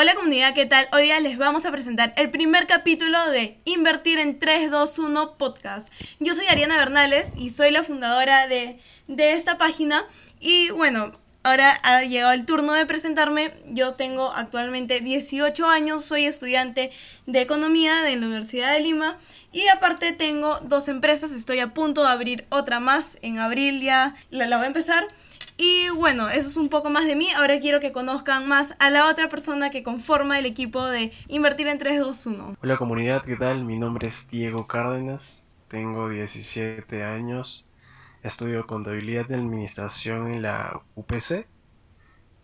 Hola comunidad, ¿qué tal? Hoy día les vamos a presentar el primer capítulo de Invertir en 321 Podcast. Yo soy Ariana Bernales y soy la fundadora de, de esta página. Y bueno, ahora ha llegado el turno de presentarme. Yo tengo actualmente 18 años, soy estudiante de economía de la Universidad de Lima y aparte tengo dos empresas, estoy a punto de abrir otra más en abril ya la, la voy a empezar. Y bueno, eso es un poco más de mí. Ahora quiero que conozcan más a la otra persona que conforma el equipo de Invertir en 321. Hola comunidad, ¿qué tal? Mi nombre es Diego Cárdenas, tengo 17 años, estudio contabilidad y administración en la UPC.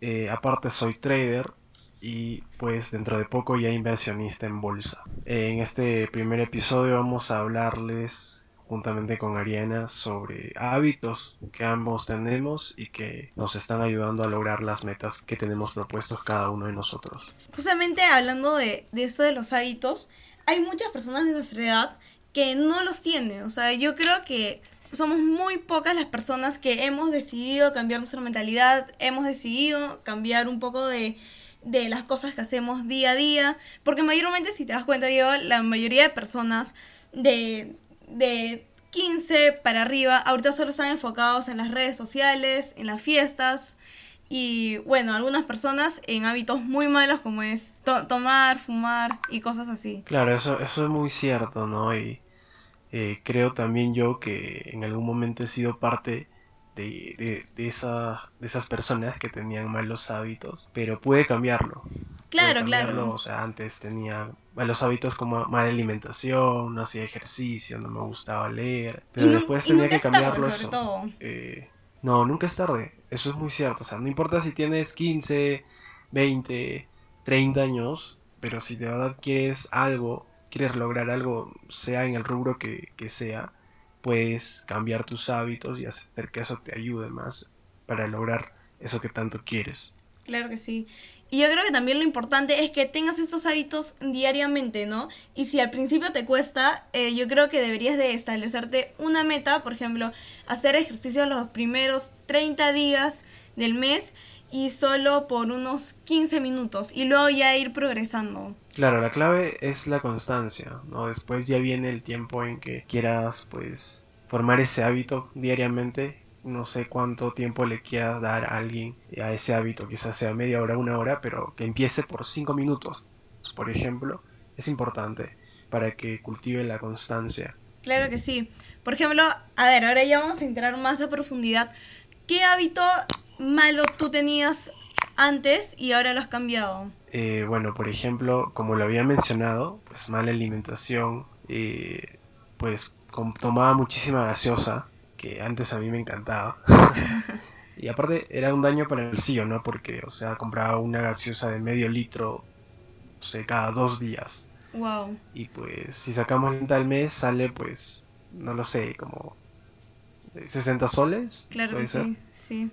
Eh, aparte soy trader y pues dentro de poco ya inversionista en bolsa. En este primer episodio vamos a hablarles juntamente con Ariana sobre hábitos que ambos tenemos y que nos están ayudando a lograr las metas que tenemos propuestos cada uno de nosotros. Justamente hablando de, de esto de los hábitos, hay muchas personas de nuestra edad que no los tienen. O sea, yo creo que somos muy pocas las personas que hemos decidido cambiar nuestra mentalidad, hemos decidido cambiar un poco de, de las cosas que hacemos día a día, porque mayormente si te das cuenta, yo, la mayoría de personas de, de 15 para arriba, ahorita solo están enfocados en las redes sociales, en las fiestas y bueno, algunas personas en hábitos muy malos como es tomar, fumar y cosas así. Claro, eso, eso es muy cierto, ¿no? Y eh, creo también yo que en algún momento he sido parte de, de, de, esa, de esas personas que tenían malos hábitos, pero puede cambiarlo. Claro, claro. O sea, antes tenía malos hábitos como mala alimentación, no hacía ejercicio, no me gustaba leer, pero después tenía que cambiarlo todo. Eh, no, nunca es tarde, eso es muy cierto, o sea, no importa si tienes 15, 20, 30 años, pero si de verdad quieres algo, quieres lograr algo, sea en el rubro que, que sea, puedes cambiar tus hábitos y hacer que eso te ayude más para lograr eso que tanto quieres. Claro que sí. Y yo creo que también lo importante es que tengas estos hábitos diariamente, ¿no? Y si al principio te cuesta, eh, yo creo que deberías de establecerte una meta, por ejemplo, hacer ejercicio los primeros 30 días del mes y solo por unos 15 minutos y luego ya ir progresando. Claro, la clave es la constancia, ¿no? Después ya viene el tiempo en que quieras, pues, formar ese hábito diariamente no sé cuánto tiempo le quiera dar a alguien a ese hábito, quizás sea media hora, una hora, pero que empiece por cinco minutos, por ejemplo, es importante para que cultive la constancia. Claro que sí. Por ejemplo, a ver, ahora ya vamos a entrar más a profundidad. ¿Qué hábito malo tú tenías antes y ahora lo has cambiado? Eh, bueno, por ejemplo, como lo había mencionado, pues mala alimentación, eh, pues tomaba muchísima gaseosa, que antes a mí me encantaba. y aparte era un daño para el bolsillo, ¿no? Porque, o sea, compraba una gaseosa de medio litro, o sea, cada dos días. Wow. Y pues, si sacamos lenta al mes, sale pues, no lo sé, como 60 soles. Claro que sí, sí.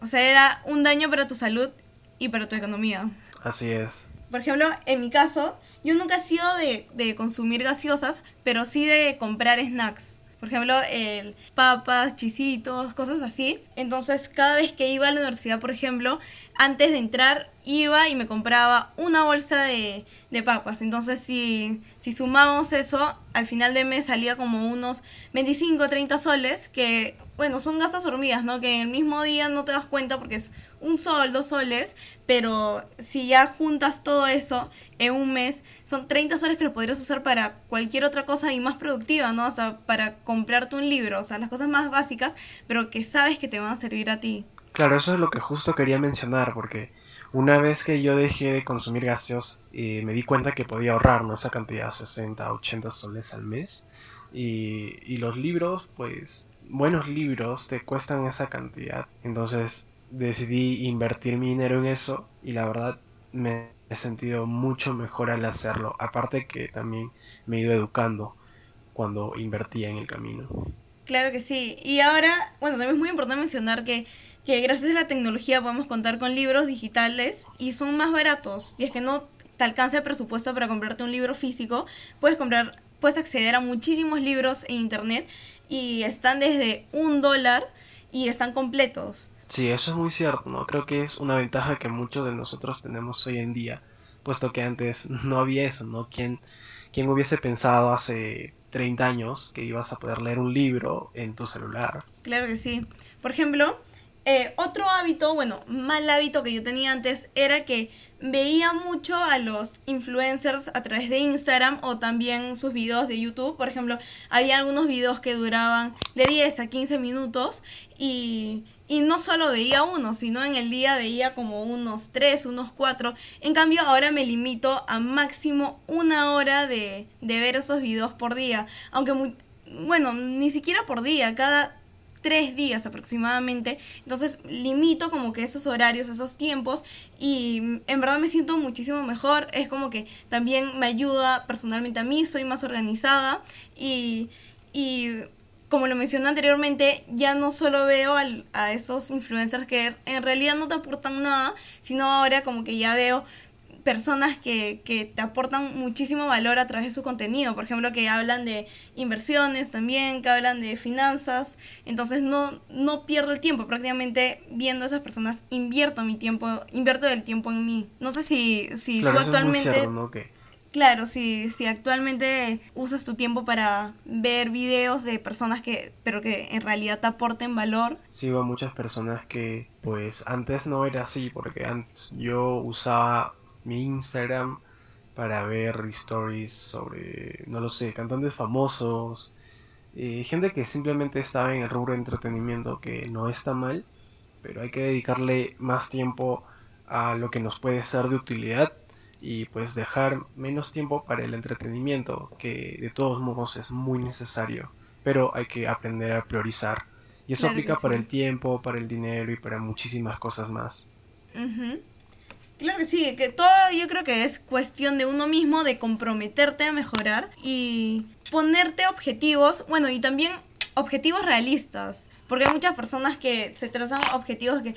O sea, era un daño para tu salud y para tu economía. Así es. Por ejemplo, en mi caso, yo nunca he sido de, de consumir gaseosas, pero sí de comprar snacks. Por ejemplo, el papas, chisitos, cosas así. Entonces, cada vez que iba a la universidad, por ejemplo, antes de entrar iba y me compraba una bolsa de, de papas. Entonces, si, si sumamos eso, al final de mes salía como unos 25, 30 soles, que, bueno, son gastos hormigas, ¿no? Que en el mismo día no te das cuenta porque es un sol, dos soles, pero si ya juntas todo eso en un mes, son 30 soles que lo podrías usar para cualquier otra cosa y más productiva, ¿no? O sea, para comprarte un libro, o sea, las cosas más básicas, pero que sabes que te van a servir a ti. Claro, eso es lo que justo quería mencionar, porque una vez que yo dejé de consumir gaseos, eh, me di cuenta que podía ahorrar ¿no? esa cantidad, 60, 80 soles al mes. Y, y los libros, pues, buenos libros te cuestan esa cantidad. Entonces decidí invertir mi dinero en eso y la verdad me he sentido mucho mejor al hacerlo. Aparte que también me he ido educando cuando invertía en el camino. Claro que sí. Y ahora, bueno, también es muy importante mencionar que, que gracias a la tecnología podemos contar con libros digitales y son más baratos. Y es que no te alcanza el presupuesto para comprarte un libro físico, puedes comprar, puedes acceder a muchísimos libros en internet y están desde un dólar y están completos. Sí, eso es muy cierto, ¿no? Creo que es una ventaja que muchos de nosotros tenemos hoy en día, puesto que antes no había eso, ¿no? ¿Quién, quién hubiese pensado hace 30 años que ibas a poder leer un libro en tu celular? Claro que sí. Por ejemplo, eh, otro hábito, bueno, mal hábito que yo tenía antes era que veía mucho a los influencers a través de Instagram o también sus videos de YouTube. Por ejemplo, había algunos videos que duraban de 10 a 15 minutos y, y no solo veía uno, sino en el día veía como unos 3, unos 4. En cambio, ahora me limito a máximo una hora de, de ver esos videos por día. Aunque, bueno, ni siquiera por día, cada tres días aproximadamente. Entonces limito como que esos horarios, esos tiempos y en verdad me siento muchísimo mejor. Es como que también me ayuda personalmente a mí, soy más organizada y, y como lo mencioné anteriormente, ya no solo veo a esos influencers que en realidad no te aportan nada, sino ahora como que ya veo personas que, que, te aportan muchísimo valor a través de su contenido. Por ejemplo, que hablan de inversiones también, que hablan de finanzas. Entonces no, no pierdo el tiempo. Prácticamente viendo a esas personas invierto mi tiempo, invierto el tiempo en mí. No sé si, si tú actualmente... Claro, si, si actualmente usas tu tiempo para ver videos de personas que, pero que en realidad te aporten valor. Sigo a muchas personas que, pues, antes no era así, porque antes yo usaba mi Instagram para ver stories sobre, no lo sé, cantantes famosos, eh, gente que simplemente estaba en el rubro de entretenimiento, que no está mal, pero hay que dedicarle más tiempo a lo que nos puede ser de utilidad y pues dejar menos tiempo para el entretenimiento, que de todos modos es muy necesario, pero hay que aprender a priorizar. Y eso aplica para el tiempo, para el dinero y para muchísimas cosas más. Claro que sí, que todo yo creo que es cuestión de uno mismo, de comprometerte a mejorar y ponerte objetivos, bueno, y también objetivos realistas, porque hay muchas personas que se trazan objetivos que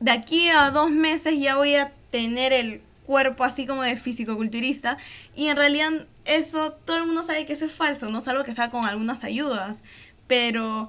de aquí a dos meses ya voy a tener el cuerpo así como de físico-culturista y en realidad eso todo el mundo sabe que eso es falso, no es algo que sea con algunas ayudas, pero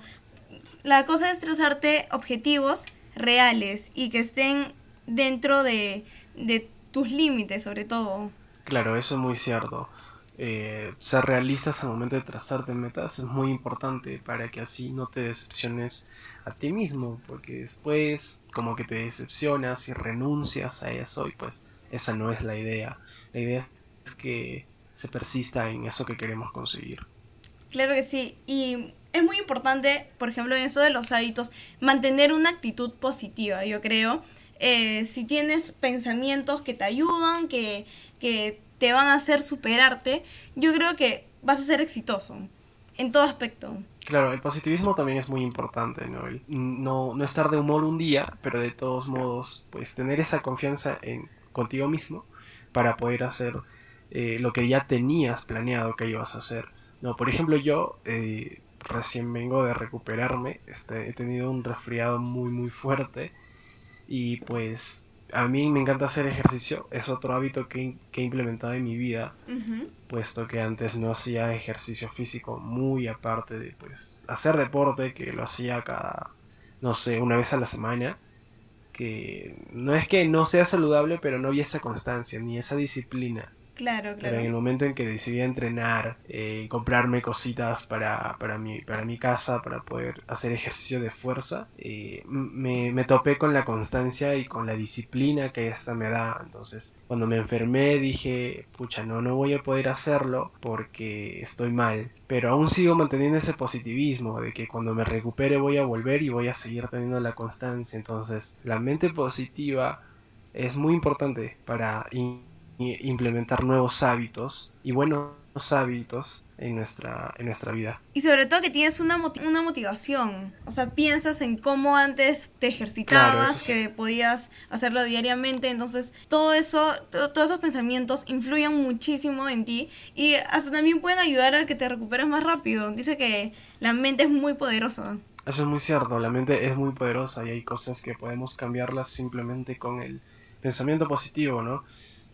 la cosa es trazarte objetivos reales y que estén dentro de, de tus límites sobre todo. Claro, eso es muy cierto. Eh, ser realistas al momento de trazarte metas es muy importante para que así no te decepciones a ti mismo, porque después como que te decepcionas y renuncias a eso y pues esa no es la idea. La idea es que se persista en eso que queremos conseguir. Claro que sí, y es muy importante, por ejemplo, en eso de los hábitos, mantener una actitud positiva, yo creo. Eh, si tienes pensamientos que te ayudan, que, que te van a hacer superarte, yo creo que vas a ser exitoso en todo aspecto. Claro, el positivismo también es muy importante, ¿no? no, no estar de humor un día, pero de todos modos, pues tener esa confianza en contigo mismo para poder hacer eh, lo que ya tenías planeado que ibas a hacer. No, por ejemplo, yo eh, recién vengo de recuperarme, este, he tenido un resfriado muy muy fuerte y pues a mí me encanta hacer ejercicio, es otro hábito que, he implementado en mi vida, puesto que antes no hacía ejercicio físico muy aparte de pues hacer deporte, que lo hacía cada, no sé, una vez a la semana, que no es que no sea saludable, pero no había esa constancia ni esa disciplina. Claro, claro. Pero en el momento en que decidí entrenar, eh, comprarme cositas para, para, mi, para mi casa, para poder hacer ejercicio de fuerza, eh, me, me topé con la constancia y con la disciplina que esta me da. Entonces, cuando me enfermé dije, pucha, no, no voy a poder hacerlo porque estoy mal. Pero aún sigo manteniendo ese positivismo de que cuando me recupere voy a volver y voy a seguir teniendo la constancia. Entonces, la mente positiva es muy importante para implementar nuevos hábitos y buenos hábitos en nuestra, en nuestra vida. Y sobre todo que tienes una, una motivación, o sea, piensas en cómo antes te ejercitabas, que podías hacerlo diariamente, entonces todo eso, todos esos pensamientos influyen muchísimo en ti y hasta también pueden ayudar a que te recuperes más rápido. Dice que la mente es muy poderosa. Eso es muy cierto, la mente es muy poderosa y hay cosas que podemos cambiarlas simplemente con el pensamiento positivo, ¿no?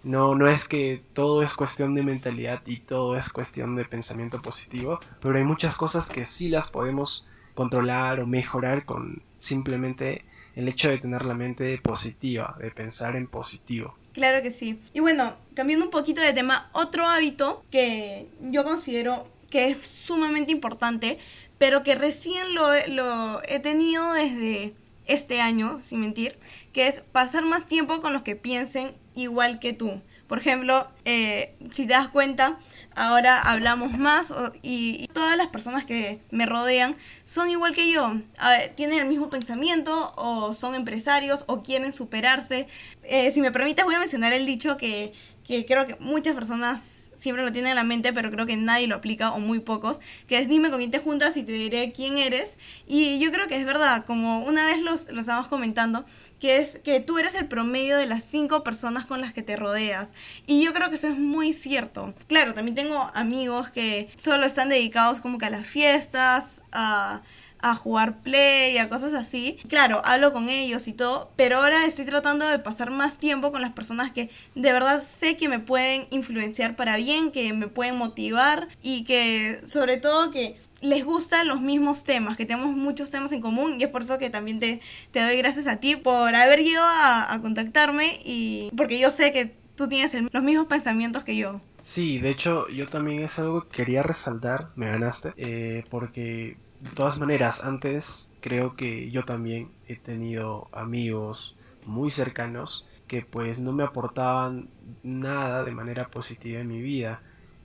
No, no es que todo es cuestión de mentalidad y todo es cuestión de pensamiento positivo, pero hay muchas cosas que sí las podemos controlar o mejorar con simplemente el hecho de tener la mente positiva, de pensar en positivo. Claro que sí. Y bueno, cambiando un poquito de tema, otro hábito que yo considero que es sumamente importante, pero que recién lo, lo he tenido desde este año, sin mentir, que es pasar más tiempo con los que piensen igual que tú. Por ejemplo, eh, si te das cuenta, ahora hablamos más y, todas las personas que me rodean son igual que yo. tienen el mismo pensamiento o son empresarios o quieren superarse. Eh, si me permites, voy a mencionar el dicho que que creo que muchas personas siempre lo tienen en la mente, pero creo que nadie lo aplica o muy pocos, que es dime con quién te juntas y te diré quién eres. Y yo creo que es verdad, como una vez lo estábamos comentando, que es que tú eres el promedio de las cinco personas con las que te rodeas. Y yo creo que eso es muy cierto. Claro, también tengo amigos que solo están dedicados como que a las fiestas, a a jugar play, a cosas así. Claro, hablo con ellos y todo, pero ahora estoy tratando de pasar más tiempo con las personas que de verdad sé que me pueden influenciar para bien, que me pueden motivar y que sobre todo que les gustan los mismos temas, que tenemos muchos temas en común y es por eso que también te, te doy gracias a ti por haber llegado a, contactarme y porque yo sé que tú tienes los mismos pensamientos que yo. Sí, de hecho yo también es algo que quería resaltar, me ganaste, eh, porque de todas maneras, antes creo que yo también he tenido amigos muy cercanos que pues no me aportaban nada de manera positiva en mi vida.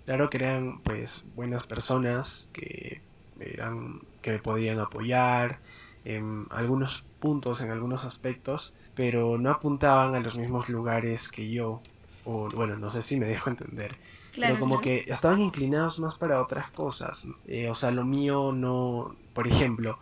Claro que eran pues buenas personas que eran que me podían apoyar en algunos puntos, en algunos aspectos, pero no apuntaban a los mismos lugares que yo. O bueno, no sé si me dejo entender pero como que estaban inclinados más para otras cosas. Eh, o sea, lo mío no, por ejemplo,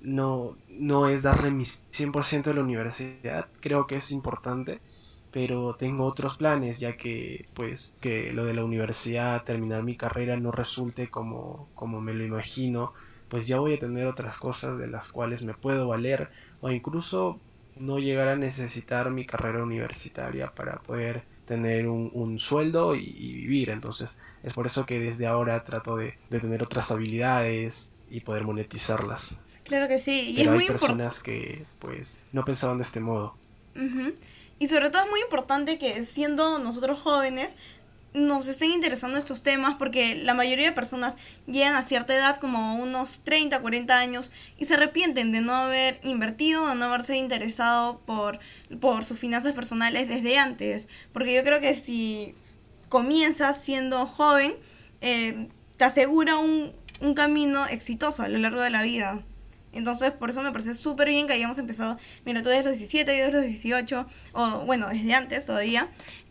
no, no es darle mi 100% de la universidad, creo que es importante, pero tengo otros planes, ya que pues que lo de la universidad, terminar mi carrera no resulte como, como me lo imagino, pues ya voy a tener otras cosas de las cuales me puedo valer o incluso no llegar a necesitar mi carrera universitaria para poder tener un, sueldo y, vivir. Entonces es por eso que desde ahora trato de, tener otras habilidades y poder monetizarlas. Claro que sí, y es muy personas que pues no pensaban de este modo. Y sobre todo es muy importante que siendo nosotros jóvenes nos estén interesando estos temas porque la mayoría de personas llegan a cierta edad como unos 30, 40 años y se arrepienten de no haber invertido, de no haberse interesado por, por sus finanzas personales desde antes. Porque yo creo que si comienzas siendo joven, eh, te asegura un, un camino exitoso a lo largo de la vida. Entonces, por eso me parece súper bien que hayamos empezado, mira, tú desde los 17, yo desde los 18, o bueno, desde antes todavía,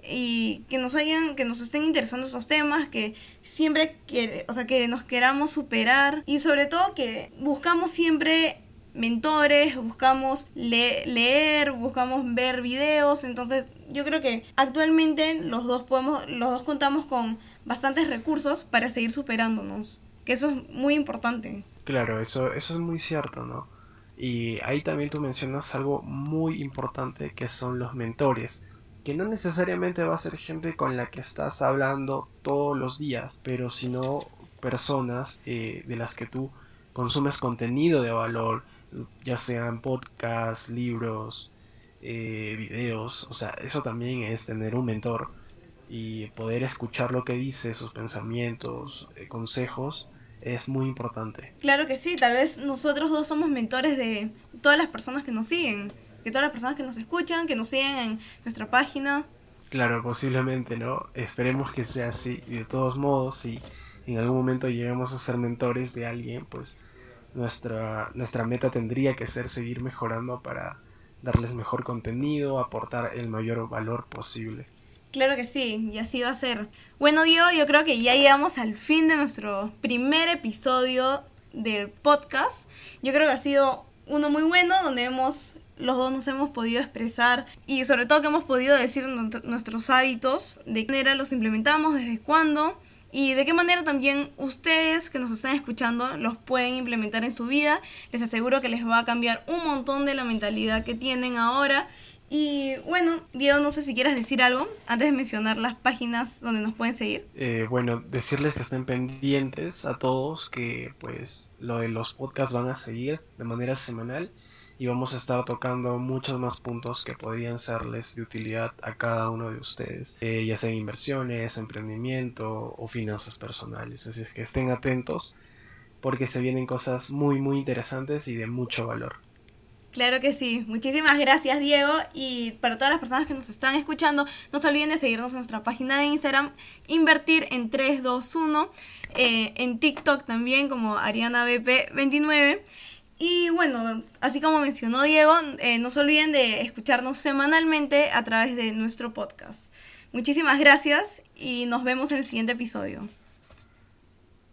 y que nos hayan, que nos estén interesando esos temas, que siempre, que, o sea, que nos queramos superar, y sobre todo que buscamos siempre mentores, buscamos leer, buscamos ver videos, entonces yo creo que actualmente los dos podemos, los dos contamos con bastantes recursos para seguir superándonos, que eso es muy importante. Claro, eso, eso es muy cierto, ¿no? Y ahí también tú mencionas algo muy importante que son los mentores, que no necesariamente va a ser gente con la que estás hablando todos los días, pero sino personas eh, de las que tú consumes contenido de valor, ya sean podcasts, libros, eh, videos, o sea, eso también es tener un mentor y poder escuchar lo que dice, sus pensamientos, eh, consejos, es muy importante. Claro que sí, tal vez nosotros dos somos mentores de todas las personas que nos siguen, que todas las personas que nos escuchan, que nos siguen en nuestra página. Claro, posiblemente, ¿no? Esperemos que sea así. Y de todos modos, si en algún momento llegamos a ser mentores de alguien, pues nuestra, nuestra meta tendría que ser seguir mejorando para darles mejor contenido, aportar el mayor valor posible. Claro que sí, y así va a ser. Bueno, Diego, yo creo que ya llegamos al fin de nuestro primer episodio del podcast. Yo creo que ha sido uno muy bueno, donde hemos, los dos nos hemos podido expresar y sobre todo que hemos podido decir nuestros hábitos, de qué manera los implementamos, desde cuándo y de qué manera también ustedes que nos están escuchando los pueden implementar en su vida. Les aseguro que les va a cambiar un montón de la mentalidad que tienen ahora y bueno, Diego, no sé si quieras decir algo antes de mencionar las páginas donde nos pueden seguir. Eh, bueno, decirles que estén pendientes a todos que pues lo de los podcasts van a seguir de manera semanal y vamos a estar tocando muchos más puntos que podrían serles de utilidad a cada uno de ustedes, eh, ya sea inversiones, emprendimiento o finanzas personales. Así es que estén atentos porque se vienen cosas muy muy interesantes y de mucho valor. Claro que sí. Muchísimas gracias, Diego. Y para todas las personas que nos están escuchando, no se olviden de seguirnos en nuestra página de Instagram, Invertir en 321, eh, en TikTok también como ArianaBP29. Y bueno, así como mencionó Diego, eh, no se olviden de escucharnos semanalmente a través de nuestro podcast. Muchísimas gracias y nos vemos en el siguiente episodio.